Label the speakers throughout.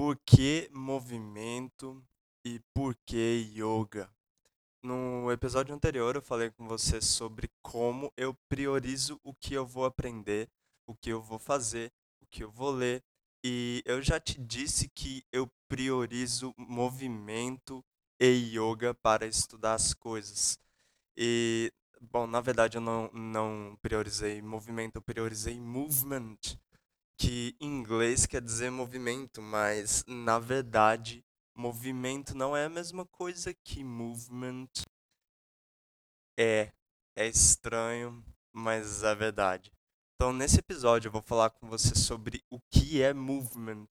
Speaker 1: Por que movimento e por que yoga? No episódio anterior eu falei com você sobre como eu priorizo o que eu vou aprender, o que eu vou fazer, o que eu vou ler, e eu já te disse que eu priorizo movimento e yoga para estudar as coisas. E, bom, na verdade eu não, não priorizei movimento, eu priorizei movement, que em inglês quer dizer movimento, mas na verdade movimento não é a mesma coisa que movement. É, é estranho, mas é verdade. Então, nesse episódio, eu vou falar com você sobre o que é movement,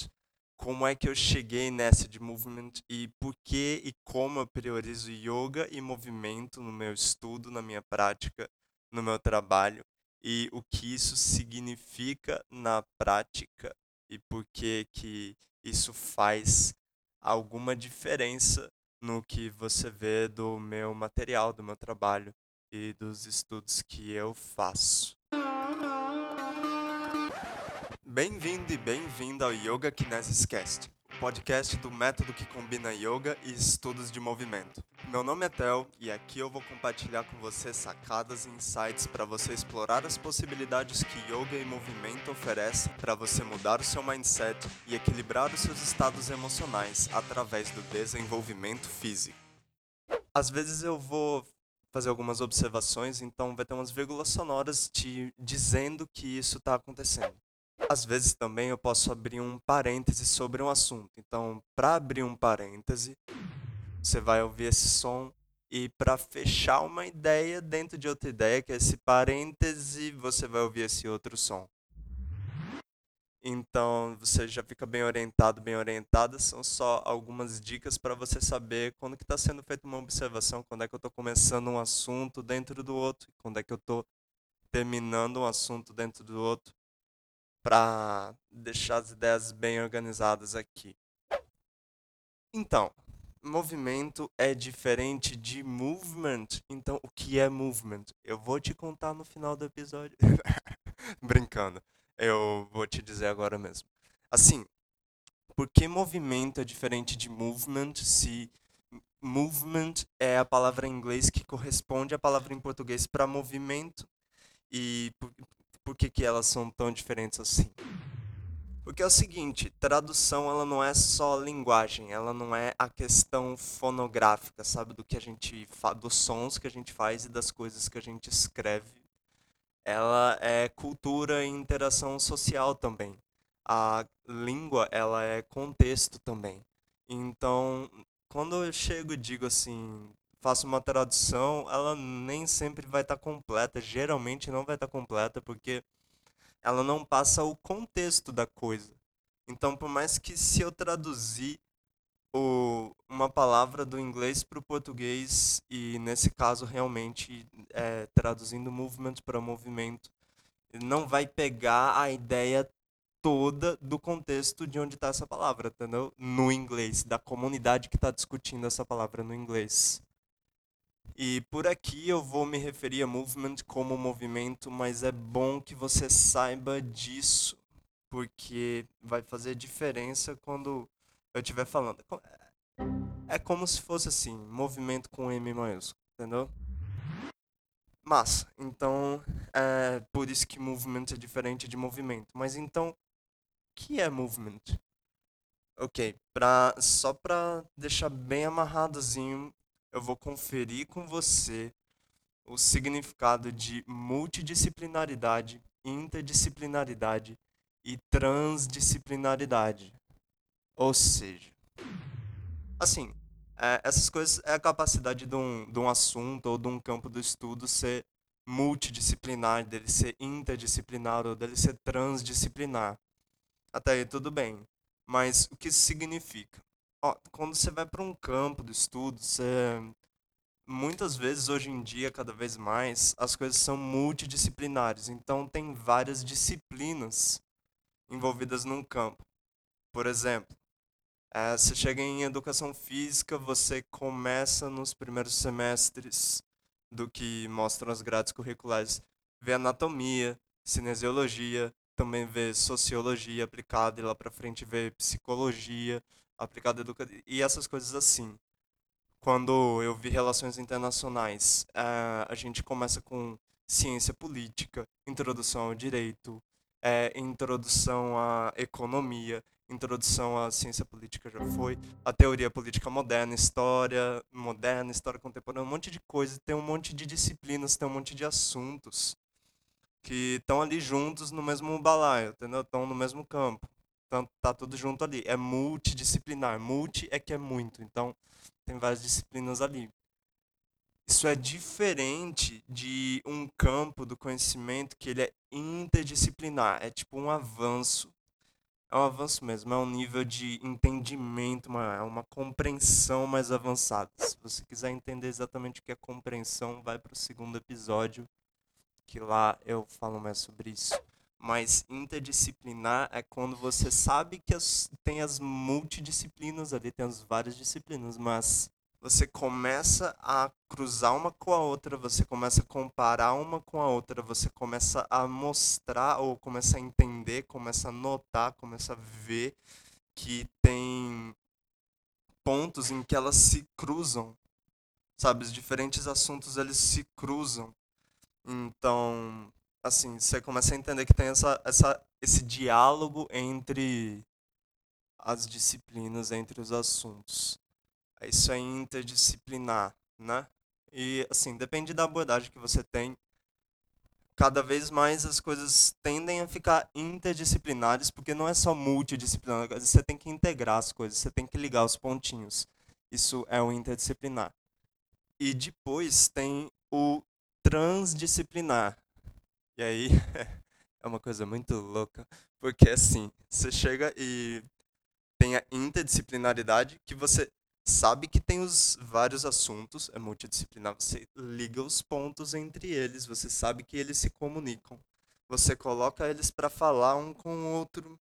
Speaker 1: como é que eu cheguei nessa de movement e por que e como eu priorizo yoga e movimento no meu estudo, na minha prática, no meu trabalho e o que isso significa na prática e por que que isso faz alguma diferença no que você vê do meu material, do meu trabalho e dos estudos que eu faço. Bem-vindo e bem-vinda ao Yoga Kinesis Cast, podcast do método que combina yoga e estudos de movimento. Meu nome é Tel e aqui eu vou compartilhar com você sacadas e insights para você explorar as possibilidades que yoga e movimento oferecem para você mudar o seu mindset e equilibrar os seus estados emocionais através do desenvolvimento físico. Às vezes eu vou fazer algumas observações, então vai ter umas vírgulas sonoras te dizendo que isso está acontecendo. Às vezes também eu posso abrir um parêntese sobre um assunto. Então, para abrir um parêntese, você vai ouvir esse som e para fechar uma ideia dentro de outra ideia, que é esse parêntese, você vai ouvir esse outro som. Então, você já fica bem orientado, bem orientada. São só algumas dicas para você saber quando que está sendo feita uma observação, quando é que eu estou começando um assunto dentro do outro, quando é que eu estou terminando um assunto dentro do outro para deixar as ideias bem organizadas aqui. Então, movimento é diferente de movement. Então, o que é movement? Eu vou te contar no final do episódio. Brincando. Eu vou te dizer agora mesmo. Assim, por que movimento é diferente de movement se movement é a palavra em inglês que corresponde à palavra em português para movimento e por que, que elas são tão diferentes assim? Porque é o seguinte, tradução ela não é só linguagem, ela não é a questão fonográfica, sabe, do que a gente dos sons que a gente faz e das coisas que a gente escreve. Ela é cultura e interação social também. A língua, ela é contexto também. Então, quando eu chego e digo assim, faço uma tradução, ela nem sempre vai estar tá completa, geralmente não vai estar tá completa, porque ela não passa o contexto da coisa. Então, por mais que se eu traduzir o, uma palavra do inglês para o português, e nesse caso realmente é, traduzindo movement para movimento, não vai pegar a ideia toda do contexto de onde está essa palavra, entendeu? No inglês, da comunidade que está discutindo essa palavra no inglês. E por aqui eu vou me referir a movement como movimento, mas é bom que você saiba disso, porque vai fazer diferença quando eu estiver falando. É como se fosse assim, movimento com M maiúsculo, entendeu? Massa. Então, é por isso que movement é diferente de movimento. Mas então, o que é movement? Ok, pra, só para deixar bem amarradozinho, eu vou conferir com você o significado de multidisciplinaridade, interdisciplinaridade e transdisciplinaridade. Ou seja, assim, é, essas coisas é a capacidade de um, de um assunto ou de um campo do estudo ser multidisciplinar, dele ser interdisciplinar ou dele ser transdisciplinar. Até aí tudo bem. Mas o que isso significa? Ó, quando você vai para um campo do estudo, você muitas vezes hoje em dia, cada vez mais, as coisas são multidisciplinares. Então tem várias disciplinas envolvidas num campo. Por exemplo, é, você chega em educação física, você começa nos primeiros semestres do que mostram as grades curriculares, vê anatomia, cinesiologia, também ver sociologia aplicada e lá para frente ver psicologia aplicada educação e essas coisas assim. Quando eu vi relações internacionais, uh, a gente começa com ciência política, introdução ao direito, é, introdução à economia, introdução à ciência política já foi, a teoria política moderna, história moderna, história contemporânea, um monte de coisa, tem um monte de disciplinas, tem um monte de assuntos que estão ali juntos no mesmo balaio, entendeu? Estão no mesmo campo. Então tá tudo junto ali. É multidisciplinar. Multi é que é muito. Então tem várias disciplinas ali. Isso é diferente de um campo do conhecimento que ele é interdisciplinar. É tipo um avanço. É um avanço mesmo, é um nível de entendimento, uma, é uma compreensão mais avançada. Se você quiser entender exatamente o que é compreensão, vai para o segundo episódio, que lá eu falo mais sobre isso. Mas interdisciplinar é quando você sabe que as, tem as multidisciplinas ali, tem as várias disciplinas, mas você começa a cruzar uma com a outra, você começa a comparar uma com a outra, você começa a mostrar ou começa a entender, começa a notar, começa a ver que tem pontos em que elas se cruzam. Sabe, os diferentes assuntos eles se cruzam. Então, assim, você começa a entender que tem essa, essa, esse diálogo entre as disciplinas, entre os assuntos. Isso é interdisciplinar, né? E, assim, depende da abordagem que você tem. Cada vez mais as coisas tendem a ficar interdisciplinares, porque não é só multidisciplinar, você tem que integrar as coisas, você tem que ligar os pontinhos. Isso é o interdisciplinar. E depois tem o transdisciplinar, e aí é uma coisa muito louca, porque assim, você chega e tem a interdisciplinaridade que você sabe que tem os vários assuntos, é multidisciplinar, você liga os pontos entre eles, você sabe que eles se comunicam. Você coloca eles para falar um com o outro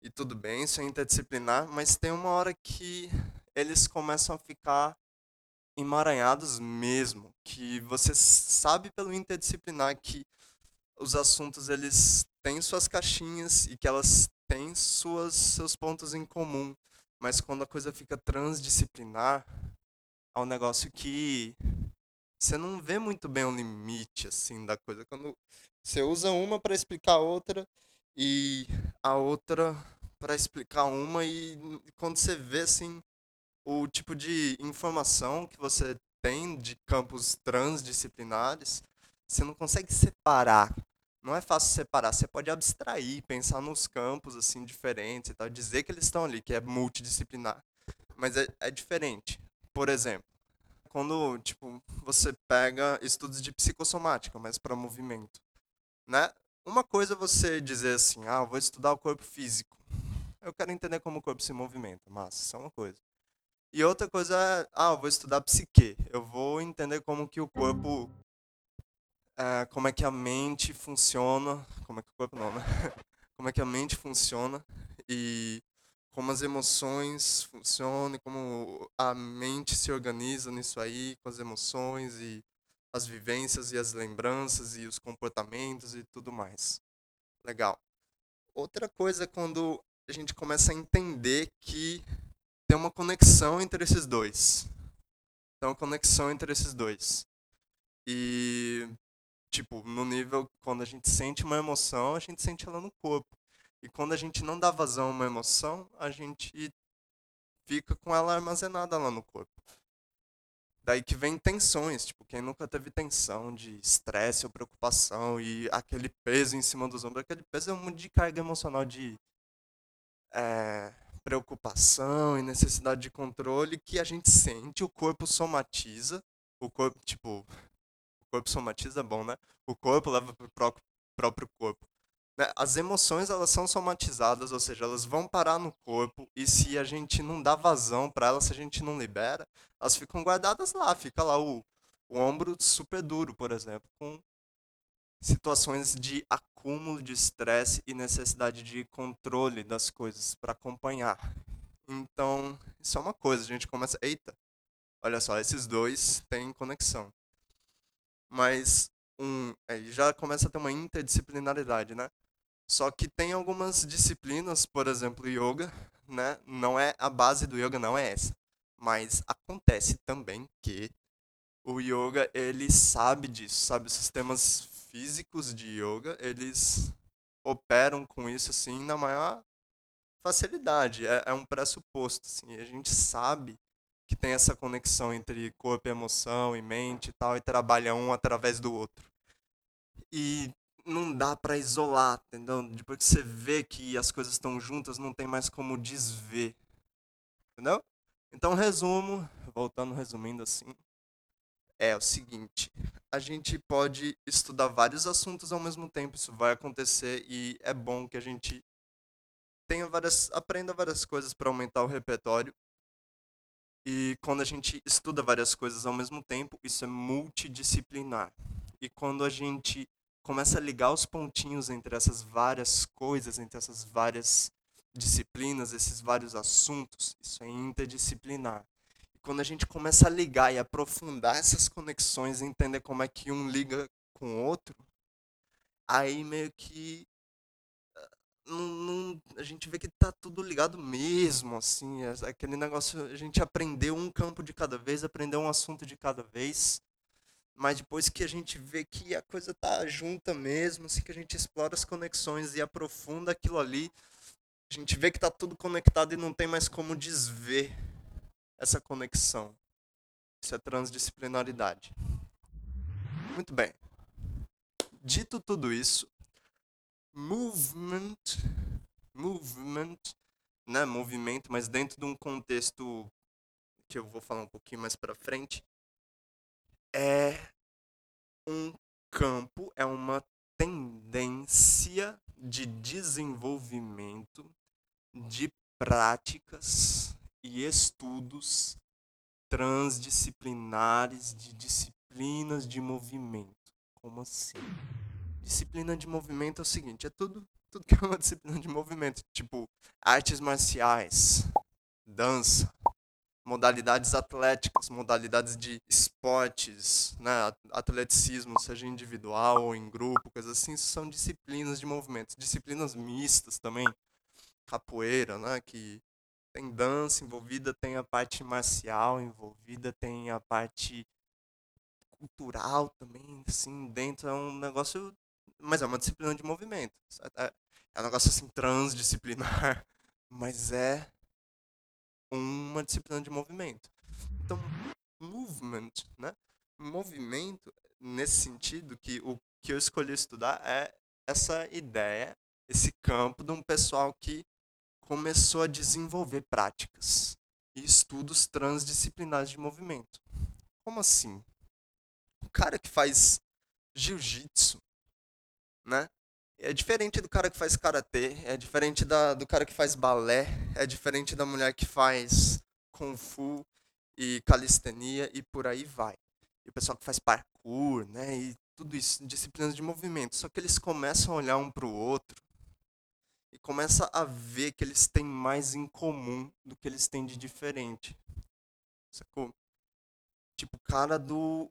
Speaker 1: e tudo bem, isso é interdisciplinar, mas tem uma hora que eles começam a ficar emaranhados mesmo, que você sabe pelo interdisciplinar que os assuntos eles têm suas caixinhas e que elas têm suas, seus pontos em comum. Mas quando a coisa fica transdisciplinar, é um negócio que você não vê muito bem o limite assim da coisa. Quando você usa uma para explicar a outra e a outra para explicar uma e quando você vê assim o tipo de informação que você tem de campos transdisciplinares, você não consegue separar. Não é fácil separar. Você pode abstrair, pensar nos campos assim diferentes e tal, dizer que eles estão ali, que é multidisciplinar. Mas é, é diferente. Por exemplo, quando tipo você pega estudos de psicossomática, mas para movimento, né? Uma coisa é você dizer assim, ah, vou estudar o corpo físico. Eu quero entender como o corpo se movimenta, mas isso é uma coisa. E outra coisa é, ah, vou estudar psique. Eu vou entender como que o corpo é, como é que a mente funciona, como é que o corpo não, né? Como é que a mente funciona e como as emoções funcionam, como a mente se organiza nisso aí, com as emoções e as vivências e as lembranças e os comportamentos e tudo mais. Legal. Outra coisa é quando a gente começa a entender que tem uma conexão entre esses dois. Tem uma conexão entre esses dois. E tipo, no nível quando a gente sente uma emoção, a gente sente ela no corpo. E quando a gente não dá vazão a uma emoção, a gente fica com ela armazenada lá no corpo. Daí que vem tensões, tipo, quem nunca teve tensão de estresse ou preocupação e aquele peso em cima dos ombros, aquele peso é um monte de carga emocional de é, preocupação e necessidade de controle que a gente sente, o corpo somatiza, o corpo, tipo, corpo somatiza, bom, né? O corpo leva para o próprio corpo. Né? As emoções, elas são somatizadas, ou seja, elas vão parar no corpo e se a gente não dá vazão para elas, se a gente não libera, elas ficam guardadas lá. Fica lá o, o ombro super duro, por exemplo, com situações de acúmulo de estresse e necessidade de controle das coisas para acompanhar. Então, isso é uma coisa, a gente começa, eita, olha só, esses dois têm conexão mas um, aí já começa a ter uma interdisciplinaridade, né? Só que tem algumas disciplinas, por exemplo, yoga, né? Não é a base do yoga não é essa, mas acontece também que o yoga ele sabe disso, sabe? Os sistemas físicos de yoga eles operam com isso assim na maior facilidade. É, é um pressuposto, assim. A gente sabe que tem essa conexão entre corpo, emoção e mente e tal, e trabalha um através do outro. E não dá para isolar, entendeu? Depois que você vê que as coisas estão juntas, não tem mais como desver. Entendeu? Então, resumo, voltando resumindo assim, é o seguinte: a gente pode estudar vários assuntos ao mesmo tempo, isso vai acontecer e é bom que a gente tenha várias, aprenda várias coisas para aumentar o repertório. E quando a gente estuda várias coisas ao mesmo tempo, isso é multidisciplinar. E quando a gente começa a ligar os pontinhos entre essas várias coisas, entre essas várias disciplinas, esses vários assuntos, isso é interdisciplinar. E quando a gente começa a ligar e aprofundar essas conexões, entender como é que um liga com o outro, aí meio que ah, não, não, a gente vê que tá tudo ligado mesmo, assim, é aquele negócio, a gente aprendeu um campo de cada vez, aprendeu um assunto de cada vez, mas depois que a gente vê que a coisa tá junta mesmo, assim que a gente explora as conexões e aprofunda aquilo ali, a gente vê que tá tudo conectado e não tem mais como desver essa conexão. Isso é transdisciplinaridade. Muito bem. Dito tudo isso, movement, movement, né, movimento, mas dentro de um contexto que eu vou falar um pouquinho mais para frente, é um campo, é uma tendência de desenvolvimento de práticas e estudos transdisciplinares de disciplinas de movimento. Como assim? Disciplina de movimento é o seguinte, é tudo, tudo que é uma disciplina de movimento, tipo artes marciais, dança, modalidades atléticas, modalidades de esportes, né, atleticismo, seja individual ou em grupo, coisas assim, são disciplinas de movimento, disciplinas mistas também, capoeira, né, que tem dança envolvida, tem a parte marcial envolvida, tem a parte cultural também, assim, dentro é um negócio, mas é uma disciplina de movimento, é, é um negócio assim transdisciplinar, mas é uma disciplina de movimento. Então, movement, né? Movimento, nesse sentido, que o que eu escolhi estudar é essa ideia, esse campo de um pessoal que começou a desenvolver práticas e estudos transdisciplinares de movimento. Como assim? O cara que faz jiu-jitsu, né? É diferente do cara que faz karatê, é diferente da, do cara que faz balé, é diferente da mulher que faz kung fu e calistenia e por aí vai. E o pessoal que faz parkour, né, e tudo isso, disciplinas de movimento. Só que eles começam a olhar um para o outro e começa a ver que eles têm mais em comum do que eles têm de diferente. Sacou? Tipo, o cara do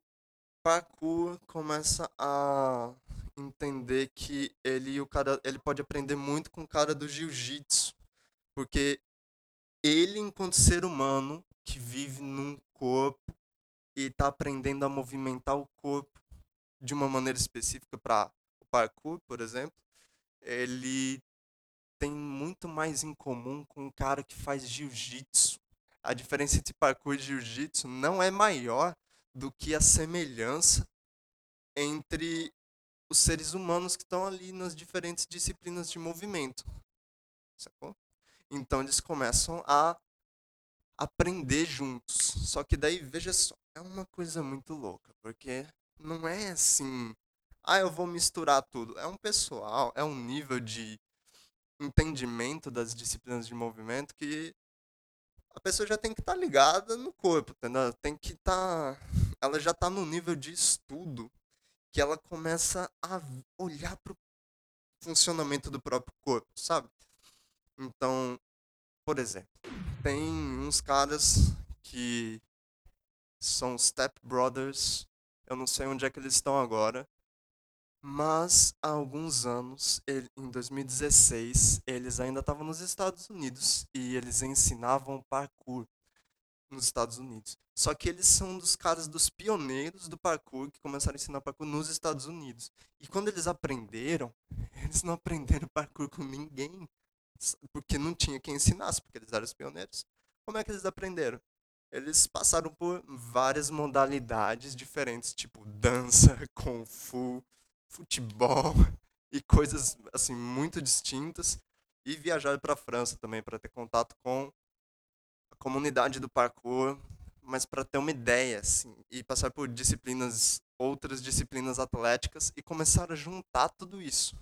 Speaker 1: parkour começa a entender que ele o cara ele pode aprender muito com o cara do jiu-jitsu, porque ele enquanto ser humano que vive num corpo e está aprendendo a movimentar o corpo de uma maneira específica para o parkour, por exemplo, ele tem muito mais em comum com o cara que faz jiu-jitsu. A diferença entre parkour e jiu-jitsu não é maior do que a semelhança entre os seres humanos que estão ali nas diferentes disciplinas de movimento. Sacou? Então eles começam a aprender juntos. Só que daí, veja só, é uma coisa muito louca, porque não é assim, ah, eu vou misturar tudo. É um pessoal, é um nível de entendimento das disciplinas de movimento que a pessoa já tem que estar tá ligada no corpo, entendeu? Tem que estar, tá, ela já está no nível de estudo que ela começa a olhar para o funcionamento do próprio corpo, sabe? Então, por exemplo, tem uns caras que são Step Brothers, eu não sei onde é que eles estão agora, Mas há alguns anos, em 2016, eles ainda estavam nos Estados Unidos e eles ensinavam parkour nos Estados Unidos. Só que eles são um dos caras dos pioneiros do parkour que começaram a ensinar parkour nos Estados Unidos. E quando eles aprenderam, eles não aprenderam parkour com ninguém, porque não tinha quem ensinasse, porque eles eram os pioneiros. Como é que eles aprenderam? Eles passaram por várias modalidades diferentes, tipo dança, kung fu, futebol e coisas assim muito distintas. E viajaram para a França também para ter contato com comunidade do parkour, mas para ter uma ideia assim e passar por disciplinas, outras disciplinas atléticas e começar a juntar tudo isso.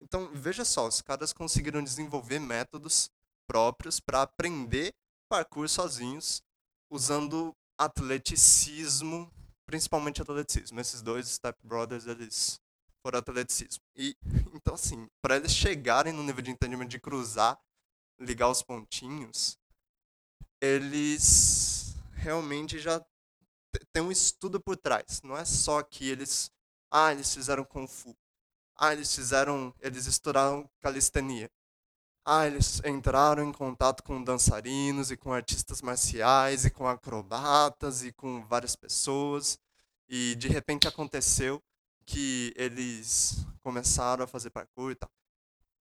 Speaker 1: Então, veja só, os caras conseguiram desenvolver métodos próprios para aprender parkour sozinhos, usando atleticismo, principalmente atleticismo. Esses dois Step Brothers, eles foram atleticismo. E então assim, para eles chegarem no nível de entendimento de cruzar, ligar os pontinhos, eles realmente já tem um estudo por trás. Não é só que eles, ah, eles fizeram kung fu. Ah, eles fizeram, eles estudaram calistenia. Ah, eles entraram em contato com dançarinos e com artistas marciais e com acrobatas e com várias pessoas. E de repente aconteceu que eles começaram a fazer parkour e tal.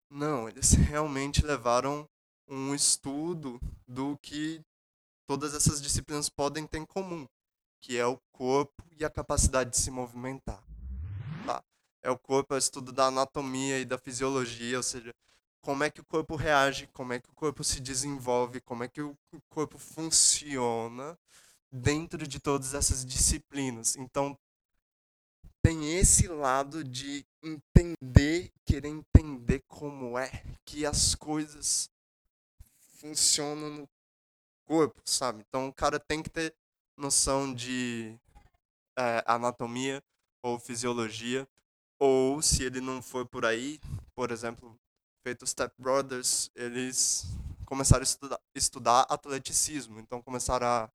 Speaker 1: Não, eles realmente levaram um estudo do que todas essas disciplinas podem ter em comum, que é o corpo e a capacidade de se movimentar. Tá? É o corpo, é o estudo da anatomia e da fisiologia, ou seja, como é que o corpo reage, como é que o corpo se desenvolve, como é que o corpo funciona dentro de todas essas disciplinas. Então, tem esse lado de entender, querer entender como é que as coisas funcionam no corpo, sabe? Então, o cara tem que ter noção de eh, anatomia ou fisiologia, ou se ele não for por aí, por exemplo, feito Step Brothers, eles começaram a estudar, estudar atleticismo, então começaram a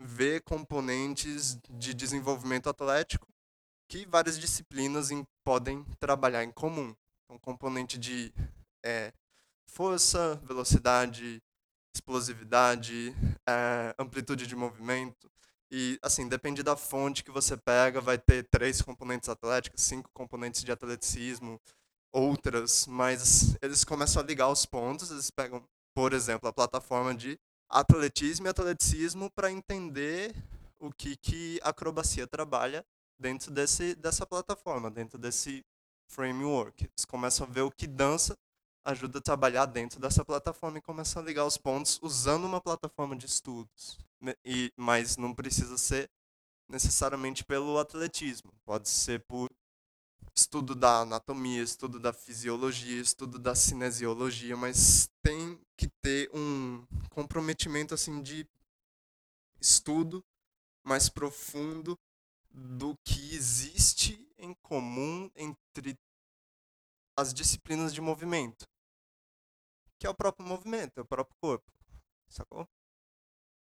Speaker 1: ver componentes de desenvolvimento atlético que várias disciplinas em- podem trabalhar em comum. Um componente de eh, força, velocidade, explosividade, eh, amplitude de movimento. E, assim, depende da fonte que você pega, vai ter três componentes atléticos, cinco componentes de atleticismo, outras, mas eles começam a ligar os pontos, eles pegam, por exemplo, a plataforma de atletismo e atleticismo para entender o que, que acrobacia trabalha dentro desse, dessa plataforma, dentro desse framework. Eles começam a ver o que dança ajuda a trabalhar dentro dessa plataforma e começam a ligar os pontos usando uma plataforma de estudos. né? E, mas não precisa ser necessariamente pelo atletismo, pode ser por estudo da anatomia, estudo da fisiologia, estudo da cinesiologia, mas tem que ter um comprometimento assim de estudo mais profundo do que existe em comum entre as disciplinas de movimento, que é o próprio movimento, é o próprio corpo, sacou?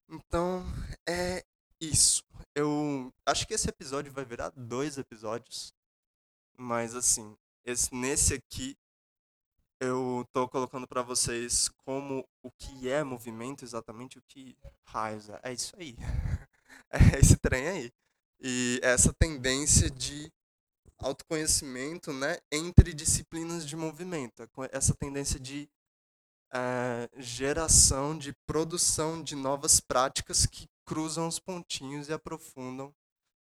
Speaker 1: Então, é isso. Eu acho que esse episódio vai virar dois episódios, mas assim, esse, nesse aqui eu tô colocando pra vocês como o que é movimento exatamente, o que raios é. É isso aí. É esse trem aí. E essa tendência de autoconhecimento, né, entre disciplinas de movimento, essa tendência de geração, de produção de novas práticas que cruzam os pontinhos e aprofundam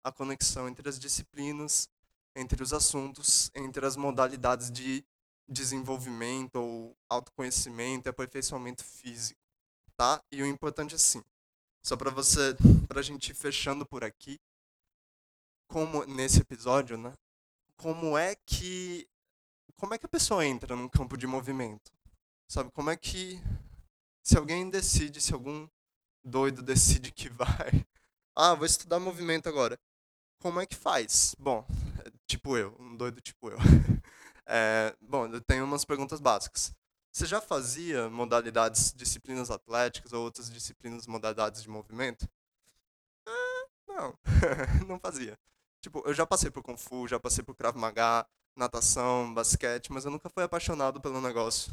Speaker 1: a conexão entre as disciplinas, entre os assuntos, entre as modalidades de desenvolvimento ou autoconhecimento e aperfeiçoamento físico, tá? E o importante é assim, só para você, para a gente ir fechando por aqui, como nesse episódio, né? Como é que como é que a pessoa entra num campo de movimento? Sabe como é que se alguém decide, se algum doido decide que vai, ah, vou estudar movimento agora. Como é que faz? Bom, tipo eu, um doido tipo eu. É, bom, eu tenho umas perguntas básicas. Você já fazia modalidades, disciplinas atléticas ou outras disciplinas, modalidades de movimento? Ah, não, não fazia. Tipo, eu já passei por Kung Fu, já passei por Krav Maga, natação, basquete, mas eu nunca fui apaixonado pelo negócio.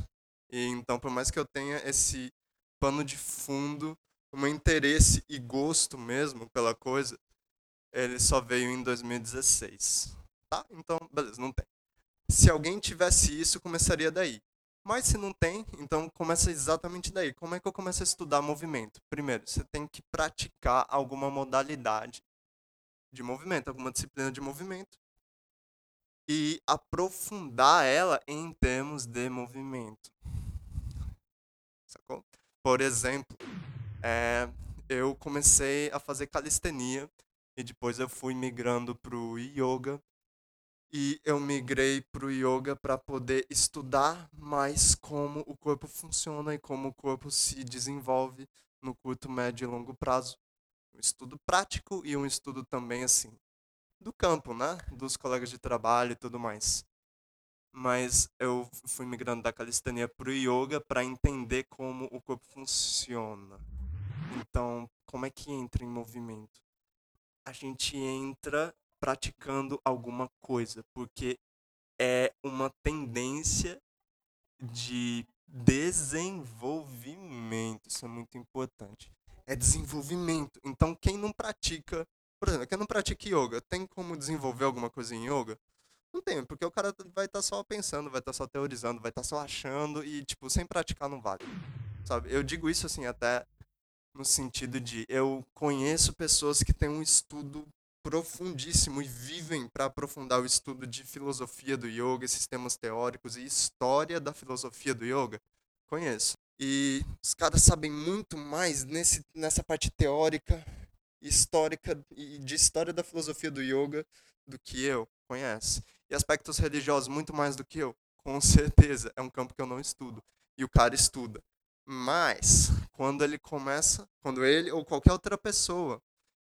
Speaker 1: E então, por mais que eu tenha esse pano de fundo, o meu interesse e gosto mesmo pela coisa, ele só veio em 2016. Tá? Então, beleza, não tem. Se alguém tivesse isso, começaria daí. Mas se não tem, então começa exatamente daí. Como é que eu começo a estudar movimento? Primeiro, você tem que praticar alguma modalidade de movimento, alguma disciplina de movimento e aprofundar ela em termos de movimento. Por exemplo, é, eu comecei a fazer calistenia e depois eu fui migrando para o yoga e eu migrei para o yoga para poder estudar mais como o corpo funciona e como o corpo se desenvolve no curto, médio e longo prazo. Um estudo prático e um estudo também assim do campo, né? Dos colegas de trabalho e tudo mais. Mas eu fui migrando da calistenia para o yoga para entender como o corpo funciona. Então, como é que entra em movimento? A gente entra praticando alguma coisa, porque é uma tendência de desenvolvimento. Isso é muito importante. É desenvolvimento. Então, quem não pratica, por exemplo, quem não pratica yoga, tem como desenvolver alguma coisa em yoga? Não tem, porque o cara vai estar tá só pensando, vai estar tá só teorizando, vai estar tá só achando e, tipo, sem praticar não vale. Sabe? Eu digo isso assim até no sentido de eu conheço pessoas que têm um estudo profundíssimo e vivem para aprofundar o estudo de filosofia do yoga, sistemas teóricos e história da filosofia do yoga, conheço. E os caras sabem muito mais nesse, nessa parte teórica, histórica e de história da filosofia do yoga do que eu conheço. E aspectos religiosos muito mais do que eu, com certeza. É um campo que eu não estudo. E o cara estuda. Mas, quando ele começa, quando ele ou qualquer outra pessoa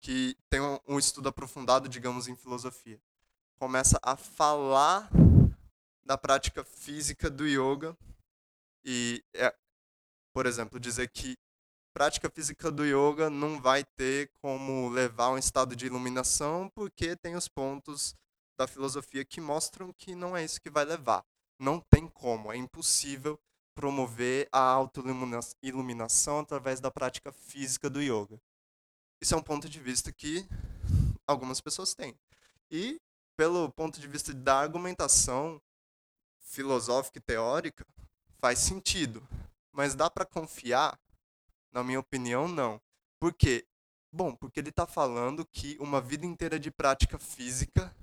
Speaker 1: que tem um, estudo aprofundado, digamos, em filosofia, começa a falar da prática física do yoga e, é, por exemplo, dizer que prática física do yoga não vai ter como levar a um estado de iluminação porque tem os pontos da filosofia que mostram que não é isso que vai levar. Não tem como, é impossível promover a autoiluminação através da prática física do yoga. Isso é um ponto de vista que algumas pessoas têm. E, pelo ponto de vista da argumentação filosófica e teórica, faz sentido. Mas dá para confiar? Na minha opinião, não. Por quê? Bom, porque ele está falando que uma vida inteira de prática física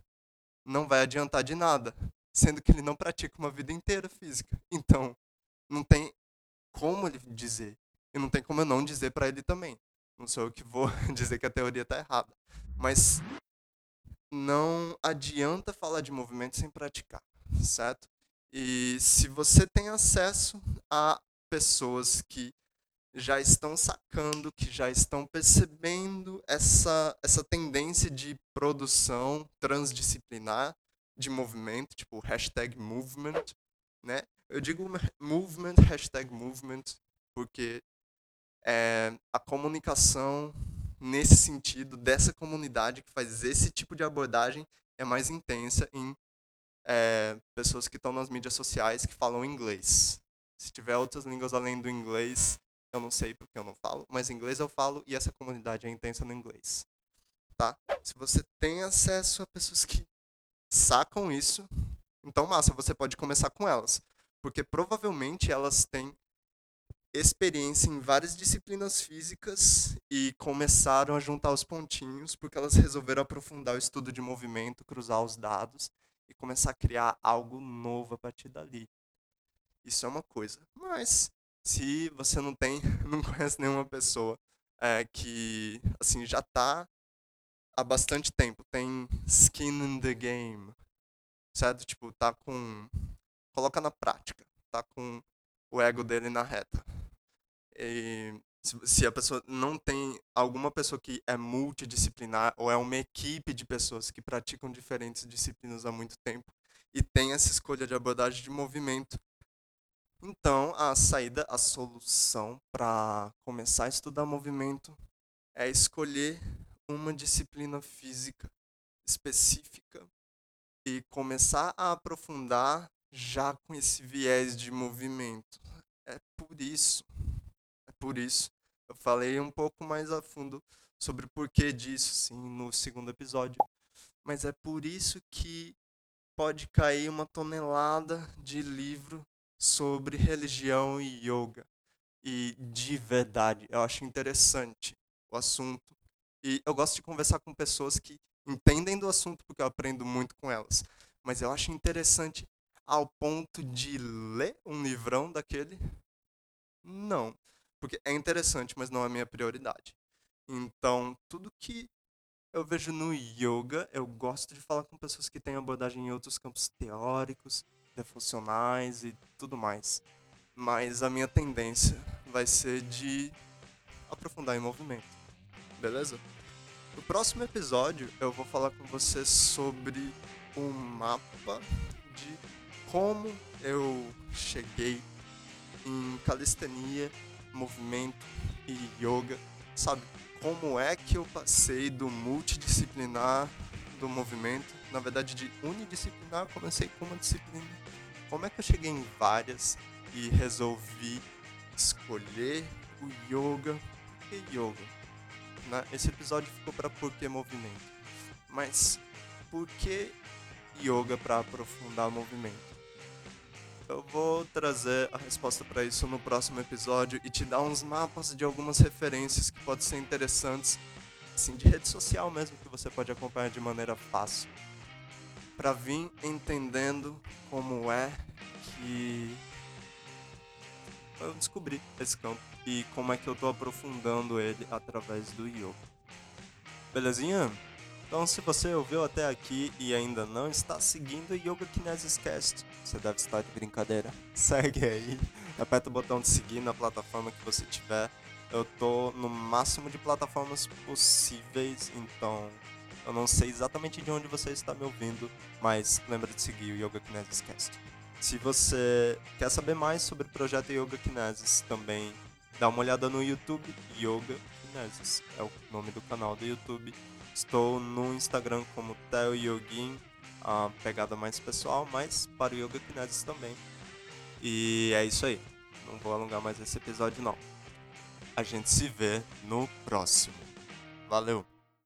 Speaker 1: não vai adiantar de nada, sendo que ele não pratica uma vida inteira física. Então, não tem como ele dizer. E não tem como eu não dizer para ele também. Não sou eu que vou dizer que a teoria está errada. Mas não adianta falar de movimento sem praticar, certo? E se você tem acesso a pessoas que já estão sacando, que já estão percebendo essa, essa tendência de produção transdisciplinar de movimento, tipo hashtag movement, né? Eu digo movement, hashtag movement, porque é, a comunicação nesse sentido, dessa comunidade que faz esse tipo de abordagem, é mais intensa em é, pessoas que estão nas mídias sociais que falam inglês. Se tiver outras línguas além do inglês, eu não sei porque eu não falo, mas inglês eu falo e essa comunidade é intensa no inglês. Tá? Se você tem acesso a pessoas que sacam isso, então massa, você pode começar com elas, porque provavelmente elas têm experiência em várias disciplinas físicas e começaram a juntar os pontinhos porque elas resolveram aprofundar o estudo de movimento, cruzar os dados e começar a criar algo novo a partir dali. Isso é uma coisa. Mas se você não tem, não conhece nenhuma pessoa é, que assim já está há bastante tempo, tem skin in the game, certo? Tipo, tá com coloca na prática, tá com o ego dele na reta. E se a pessoa não tem alguma pessoa que é multidisciplinar ou é uma equipe de pessoas que praticam diferentes disciplinas há muito tempo e tem essa escolha de abordagem de movimento, então a saída, a solução para começar a estudar movimento é escolher uma disciplina física específica e começar a aprofundar já com esse viés de movimento. É por isso, é por isso. Eu falei um pouco mais a fundo sobre o porquê disso, sim, no segundo episódio. Mas é por isso que pode cair uma tonelada de livro sobre religião e yoga. E de verdade, eu acho interessante o assunto. E eu gosto de conversar com pessoas que entendem do assunto porque eu aprendo muito com elas. Mas eu acho interessante ao ponto de ler um livrão daquele? Não. Porque é interessante, mas não é a minha prioridade. Então, tudo que eu vejo no yoga, eu gosto de falar com pessoas que têm abordagem em outros campos teóricos, defuncionais e tudo mais. Mas a minha tendência vai ser de aprofundar em movimento. Beleza? No próximo episódio eu vou falar com você sobre um mapa de como eu cheguei em calistenia, movimento e yoga, sabe? Como é que eu passei do multidisciplinar do movimento, na verdade de unidisciplinar, comecei com uma disciplina. Como é que eu cheguei em várias e resolvi escolher o yoga? Por que yoga? Né? Esse episódio ficou para por que movimento. Mas por que yoga para aprofundar o movimento? Eu vou trazer a resposta para isso no próximo episódio e te dar uns mapas de algumas referências que podem ser interessantes, assim, de rede social mesmo, que você pode acompanhar de maneira fácil. Para vir entendendo como é que eu descobri esse campo e como é que eu tô aprofundando ele através do yoga. Belezinha? Então, se você ouviu até aqui e ainda não está seguindo o Yoga Kinesis Cast, você deve estar de brincadeira. Segue aí, aperta o botão de seguir na plataforma que você tiver. Eu tô no máximo de plataformas possíveis, então eu não sei exatamente de onde você está me ouvindo, mas lembra de seguir o Yoga Kinesis Cast. Se você quer saber mais sobre o projeto Yoga Kinesis, também dá uma olhada no YouTube, Yoga Kinesis, é o nome do canal do YouTube Estou no Instagram como Theo Yogin, a pegada mais pessoal, mas para o Yoga Kinesis também. E é isso aí. Não vou alongar mais esse episódio não. A gente se vê no próximo. Valeu!